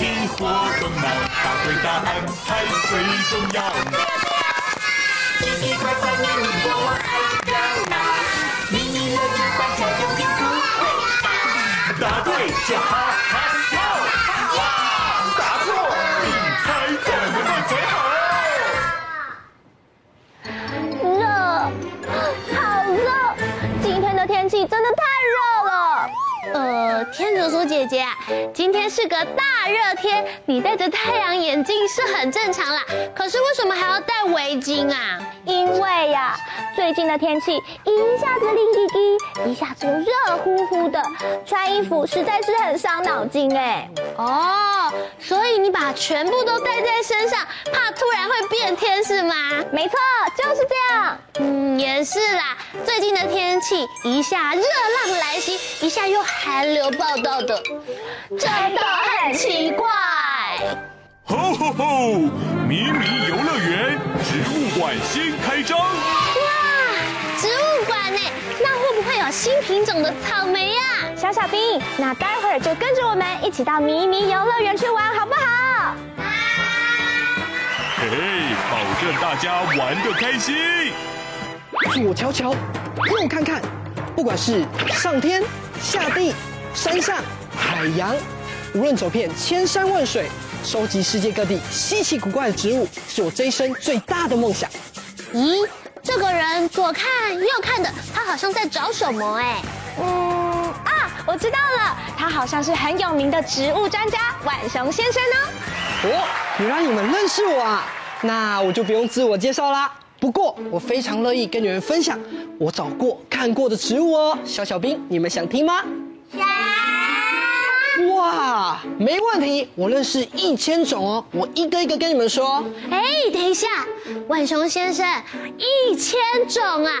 体活动脑，答对答案才最重要。奇奇怪怪咪咪国王爱热闹，咪咪乐园观察永远不会。答对就哈哈叔叔姐姐，今天是个大热天，你戴着太阳眼镜是很正常啦。可是为什么还要戴围巾啊？因为呀，最近的天气一下子冷滴滴，一下子又热乎乎的，穿衣服实在是很伤脑筋哎。哦，所以你把全部都带在身上，怕突然会变天是吗？没错，就是这样。嗯，也是啦。最近的天气一下热浪来袭，一下又寒流报道的，真的很奇怪。吼吼吼！咪咪游乐园植物馆新开张。哇，植物馆呢？那会不会有新品种的草莓呀？小小兵，那待会儿就跟着我们一起到咪咪游乐园去玩，好不好？嘿嘿，保证大家玩的开心。左瞧瞧，右看看，不管是上天下地、山上海洋，无论走遍千山万水，收集世界各地稀奇古怪的植物，是我这一生最大的梦想。咦，这个人左看右看的，他好像在找什么哎？嗯啊，我知道了，他好像是很有名的植物专家晚熊先生呢。哦，原来你们认识我啊，那我就不用自我介绍啦。不过我非常乐意跟你们分享我找过看过的植物哦。小小兵，你们想听吗？哇，没问题，我认识一千种哦，我一个一个跟你们说。哎，等一下，浣熊先生，一千种啊，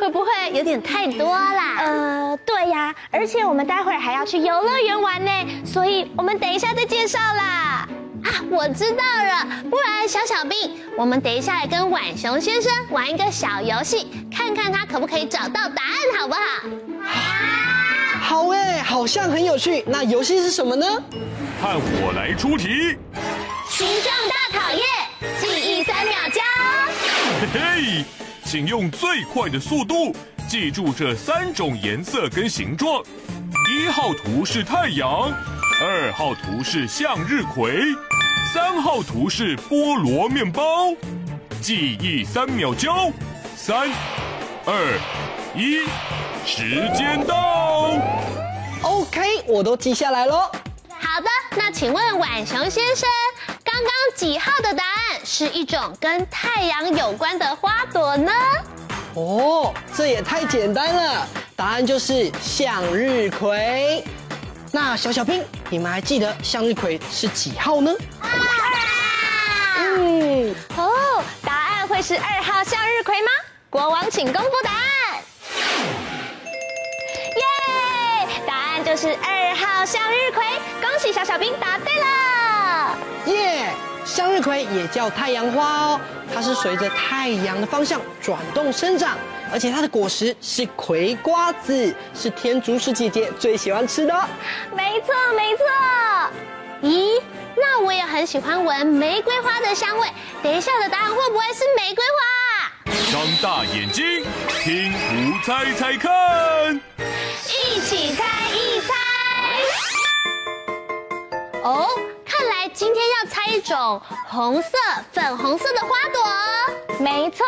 会不会有点太多啦？呃，对呀，而且我们待会儿还要去游乐园玩呢，所以我们等一下再介绍啦。啊，我知道了，不然小小兵，我们等一下来跟晚熊先生玩一个小游戏，看看他可不可以找到答案，好不好？好哎，好像很有趣。那游戏是什么呢？看我来出题。形状大考验，记忆三秒交。嘿嘿，请用最快的速度记住这三种颜色跟形状。一号图是太阳，二号图是向日葵，三号图是菠萝面包。记忆三秒交，三、二、一。时间到，OK，我都记下来喽。好的，那请问晚熊先生，刚刚几号的答案是一种跟太阳有关的花朵呢？哦，这也太简单了，答案就是向日葵。那小小兵，你们还记得向日葵是几号呢？二号。嗯，哦，答案会是二号向日葵吗？国王，请公布答案。就是二号向日葵，恭喜小小兵答对了！耶，向日葵也叫太阳花哦，它是随着太阳的方向转动生长，而且它的果实是葵瓜子，是天竺鼠姐姐最喜欢吃的。没错，没错。咦，那我也很喜欢闻玫瑰花的香味，等一下的答案会不会是玫瑰花？张大眼睛，听图猜猜看，哦，看来今天要猜一种红色、粉红色的花朵。没错，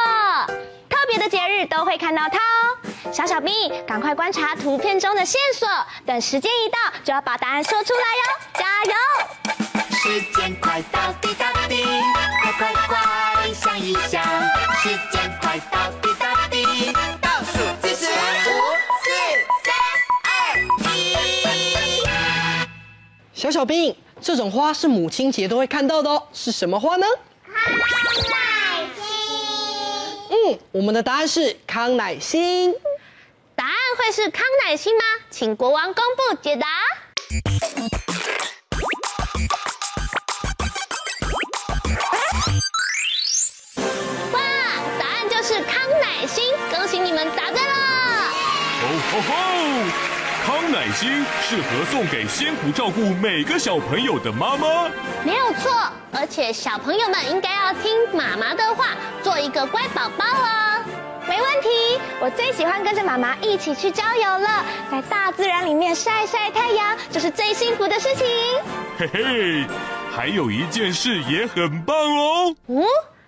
特别的节日都会看到它哦。小小兵，赶快观察图片中的线索，等时间一到就要把答案说出来哟！加油！时间快到，滴答滴，快快快，想一想，时间快到，滴答滴，倒数计时，五、四、三、二、一。小小兵。这种花是母亲节都会看到的，是什么花呢？康乃馨。嗯，我们的答案是康乃馨。答案会是康乃馨吗？请国王公布解答。哇，答案就是康乃馨，恭喜你们答对了。适合送给辛苦照顾每个小朋友的妈妈。没有错，而且小朋友们应该要听妈妈的话，做一个乖宝宝哦。没问题，我最喜欢跟着妈妈一起去郊游了，在大自然里面晒晒太阳，就是最幸福的事情。嘿嘿，还有一件事也很棒哦。嗯，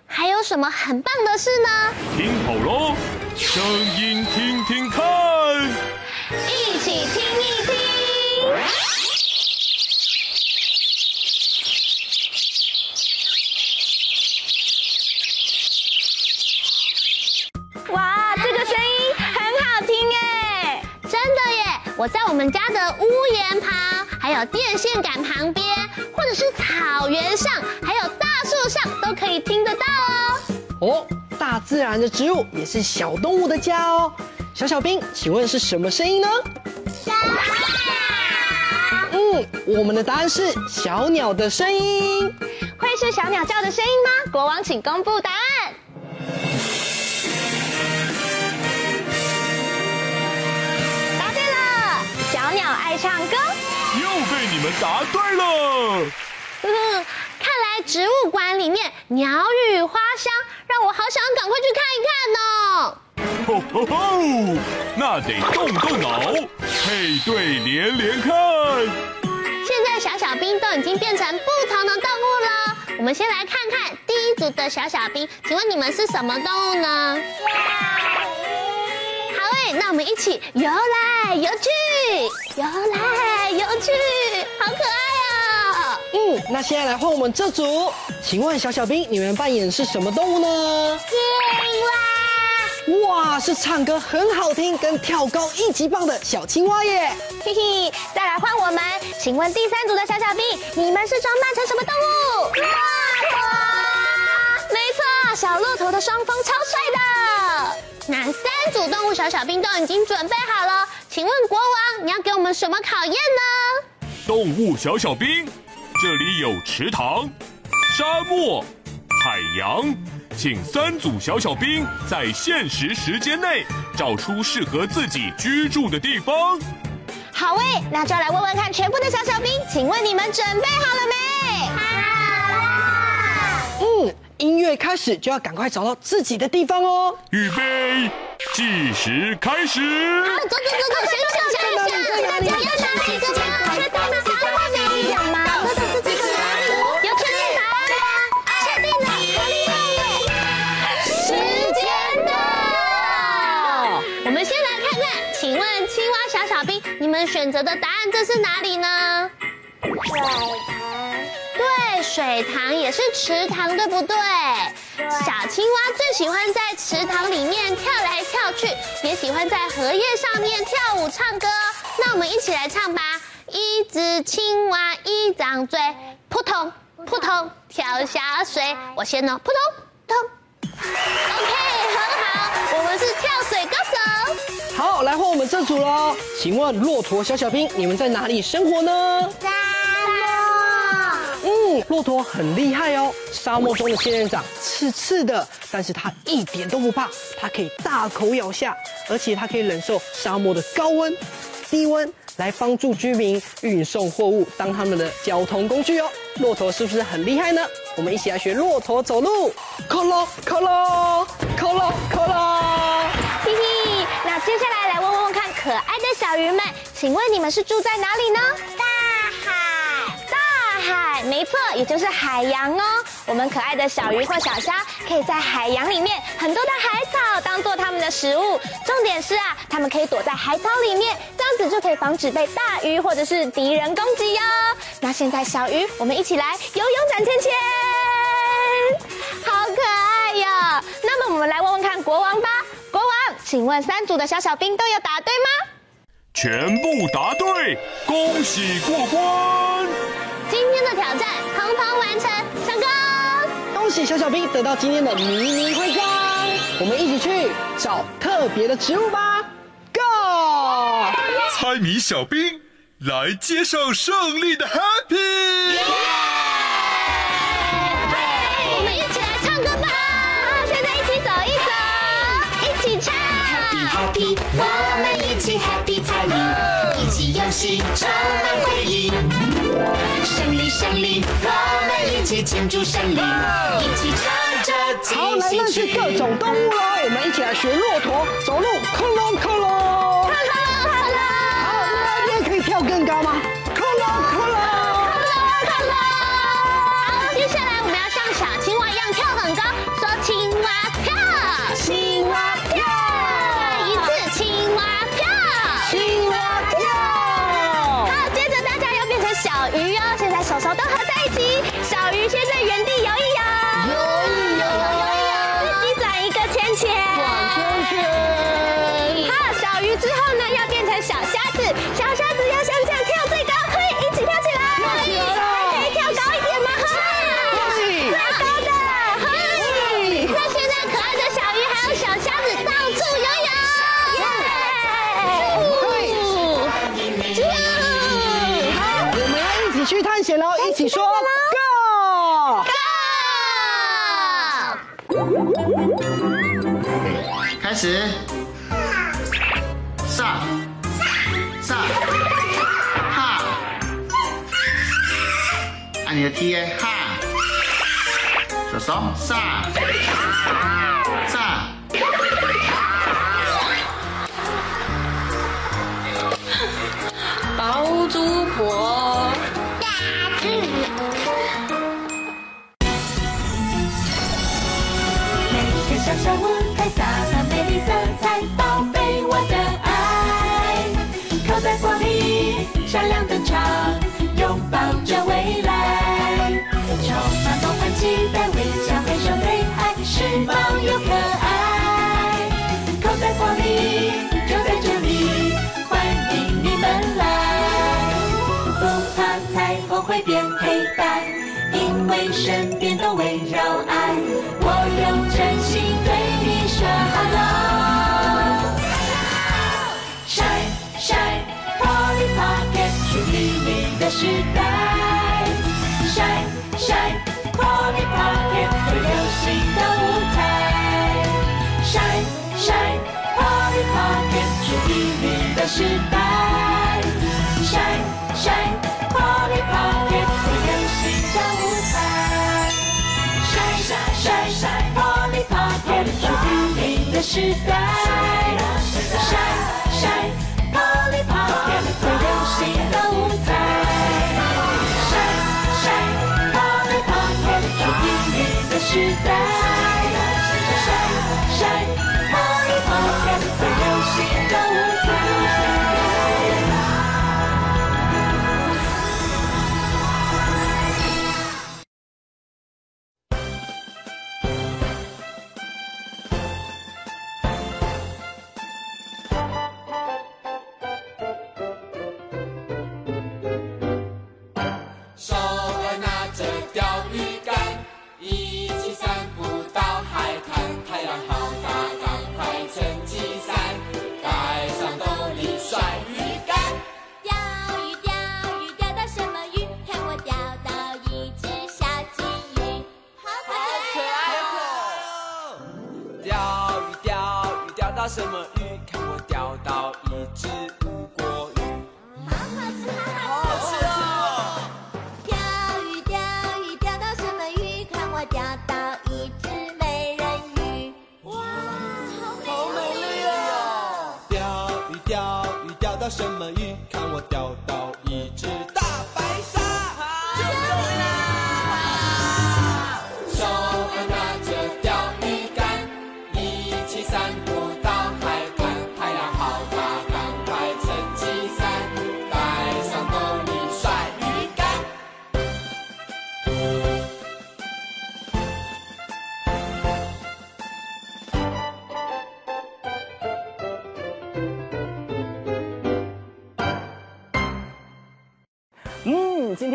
还有什么很棒的事呢？听好喽，声音听听看。我在我们家的屋檐旁，还有电线杆旁边，或者是草原上，还有大树上，都可以听得到哦。哦，大自然的植物也是小动物的家哦。小小兵，请问是什么声音呢？小鸟。嗯，我们的答案是小鸟的声音。会是小鸟叫的声音吗？国王，请公布答案。爱唱歌。又被你们答对了。嗯，看来植物馆里面鸟语花香，让我好想赶快去看一看呢。吼吼吼！那得动动脑，配对连连看。现在小小兵都已经变成不同的动物了，我们先来看看第一组的小小兵，请问你们是什么动物呢？那我们一起游来游去，游来游去，好可爱哦。嗯，那现在来换我们这组，请问小小兵，你们扮演是什么动物呢？青蛙。哇，是唱歌很好听，跟跳高一级棒的小青蛙耶！嘿嘿，再来换我们，请问第三组的小小兵，你们是装扮成什么动物？骆驼。没错，小骆驼的双峰超帅的。那三组动物小小兵都已经准备好了，请问国王，你要给我们什么考验呢？动物小小兵，这里有池塘、沙漠、海洋。请三组小小兵在限时时间内找出适合自己居住的地方。好诶，那就来问问看全部的小小兵，请问你们准备好了没？音乐开始就要赶快找到自己的地方哦。预备，计时开始。好，走走走走，先想想一想，在哪里？在哪里？在哪里？在哪里？在哪里？你们选择的答案这是哪里呢？水塘。对，水塘也是池塘，对不对？对。小青蛙最喜欢在池塘里面跳来跳去，也喜欢在荷叶上面跳舞唱歌。那我们一起来唱吧！一只青蛙一张嘴，扑通扑通跳下水。我先呢，扑通扑通。OK，很好，我们是跳水歌手。好，来换我们这组喽。请问骆驼小小兵，你们在哪里生活呢？沙漠。嗯，骆驼很厉害哦。沙漠中的仙人掌刺刺的，但是它一点都不怕，它可以大口咬下，而且它可以忍受沙漠的高温、低温，来帮助居民运送货物，当他们的交通工具哦。骆驼是不是很厉害呢？我们一起来学骆驼走路，扣咯扣咯扣咯扣咯。嘿嘿，那接下来来问问看可爱的小鱼们，请问你们是住在哪里呢？没错，也就是海洋哦。我们可爱的小鱼或小虾可以在海洋里面很多的海草当做它们的食物。重点是啊，它们可以躲在海草里面，这样子就可以防止被大鱼或者是敌人攻击哟。那现在小鱼，我们一起来游泳展芊芊，好可爱哟。那么我们来问问看国王吧。国王请问三组的小小兵都有答对吗？全部答对，恭喜过关！今天的挑战统统完成，成功！恭喜小小兵得到今天的迷你徽章，我们一起去找特别的植物吧！Go！猜谜小兵来接受胜利的 happy。充满回忆。胜利，胜利，我们一起庆祝胜利，一起唱着。好，来认识各种动物喽，我们一起来学骆驼走路，开始，上，上，哈，按你的 T A 哈，手手。上，上，包租婆。小舞台洒满美丽色彩，宝贝我的爱，刻在玻璃闪亮登场，拥抱着未来，充满梦幻期待，微笑挥手 say hi，时髦又可爱，口袋玻璃就在这里，欢迎你们来，不怕彩虹会变黑白，因为身边都围绕爱，的时代。Shine shine Polly Pocket，最流行的舞台。Shine shine Polly Pocket，属于你的时代。Shine shine Polly Pocket，最流行的舞台。Shine shine shine shine Polly Pocket，属于你的时代。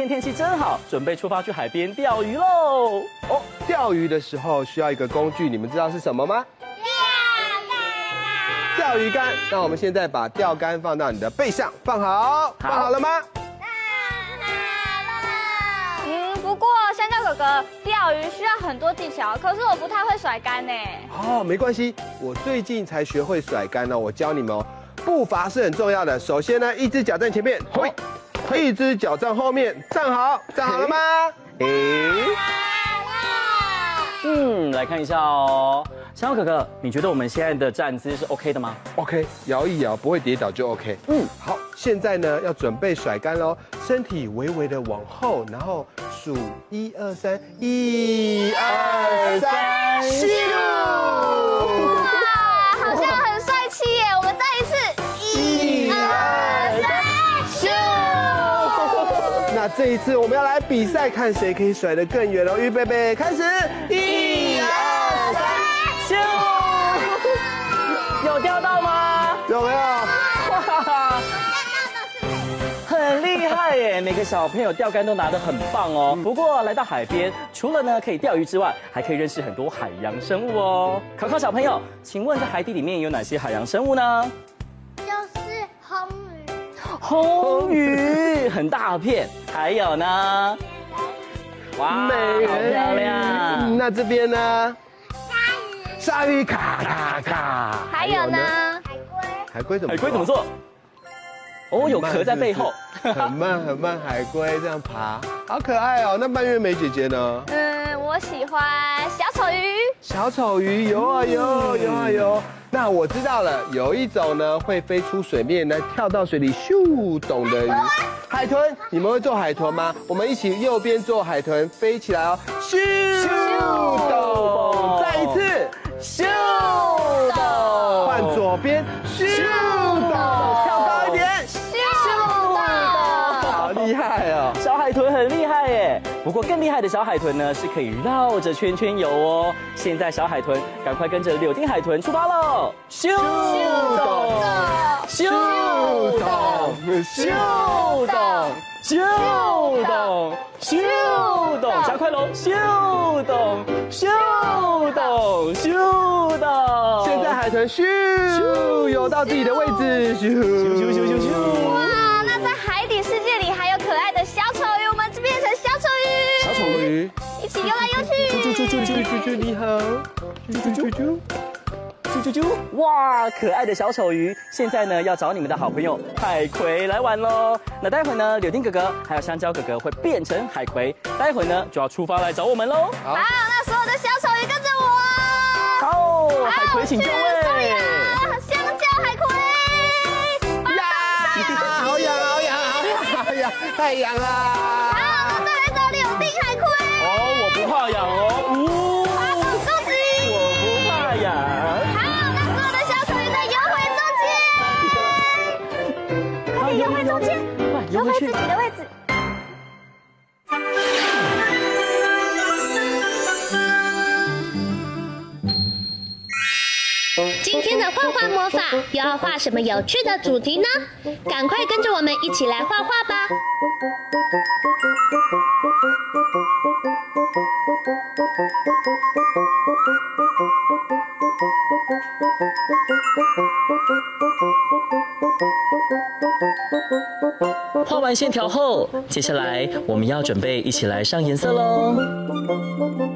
天天气真好，准备出发去海边钓鱼喽！哦，钓鱼的时候需要一个工具，你们知道是什么吗？钓竿。钓鱼竿。那我们现在把钓竿放到你的背上，放好，放好了吗？嗯，不过香蕉哥哥，钓鱼需要很多技巧，可是我不太会甩竿呢。哦，没关系，我最近才学会甩竿呢，我教你们哦。步伐是很重要的，首先呢，一只脚在前面，嘿，一只脚站后面，站好，站好了吗？诶，嗯，来看一下哦。小可可，你觉得我们现在的站姿是 OK 的吗？OK，摇一摇不会跌倒就 OK。嗯，好，现在呢要准备甩干喽，身体微微的往后，然后数一二三，一二三，咻！哇，好像很帅气耶！这一次我们要来比赛，看谁可以甩得更远哦。预备备，开始，一二三。咻有钓到吗？有没有？哇，很厉害耶！每个小朋友钓竿都拿得很棒哦。不过来到海边，除了呢可以钓鱼之外，还可以认识很多海洋生物哦。考考小朋友，请问在海底里面有哪些海洋生物呢？就是红鱼。很大片，还有呢？哇，美人好漂亮。那这边呢？鲨鱼卡卡卡，还有呢？海龟，海龟怎么？海龟怎么做？哦，有壳在背后，很慢很慢，海龟这样爬，好可爱哦。那蔓越莓姐姐呢？嗯，我喜欢小丑鱼。小丑鱼游啊游，游啊游。那我知道了，有一种呢会飞出水面，呢跳到水里咻咚的鱼，海豚。你们会做海豚吗？我们一起右边做海豚，飞起来哦，咻咚，再一次。咻咚，换左边，不过更厉害的小海豚呢，是可以绕着圈圈游哦。现在小海豚，赶快跟着柳丁海豚出发喽！咻的，咻的，咻的，咻的，咻的，加快喽！咻的，咻的，咻的。现在海豚咻咻游到自己的位置，咻咻咻咻咻。啾啾啾啾啾啾，你好。啾啾啾啾。啾啾啾！哇，可爱的小丑鱼，现在呢要找你们的好朋友海葵来玩喽。那待会呢，柳丁哥哥还有香蕉哥哥会变成海葵，待会呢就要出发来找我们喽。好，那所有的小丑鱼跟着我。好，海葵请就位。香蕉海葵。呀，好痒，好痒，好痒，太痒了。哦，我不怕痒哦。游回自己的位置。今天的画画魔法又要画什么有趣的主题呢？赶快跟着我们一起来画画吧！画完线条后，接下来我们要准备一起来上颜色喽。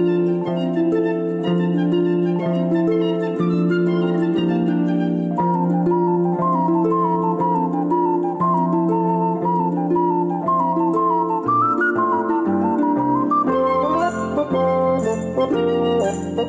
加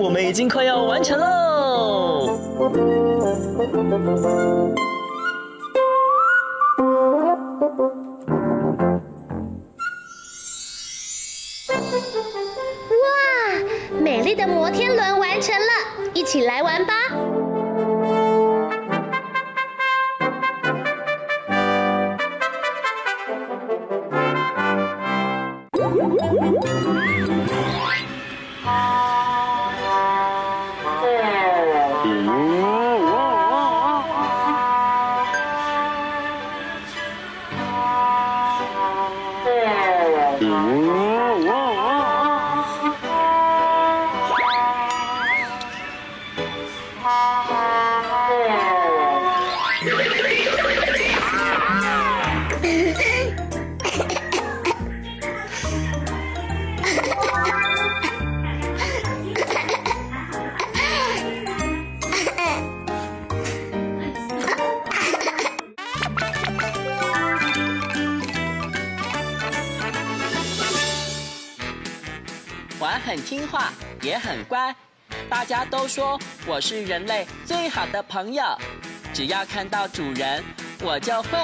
我们已经快要完成喽！哇，美丽的摩天轮完成了，一起来玩吧！我很听话，也很乖，大家都说我是人类最好的朋友。只要看到主人，我就会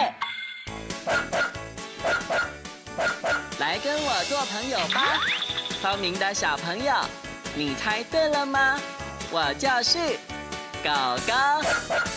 来跟我做朋友吧。聪明的小朋友，你猜对了吗？我就是狗狗。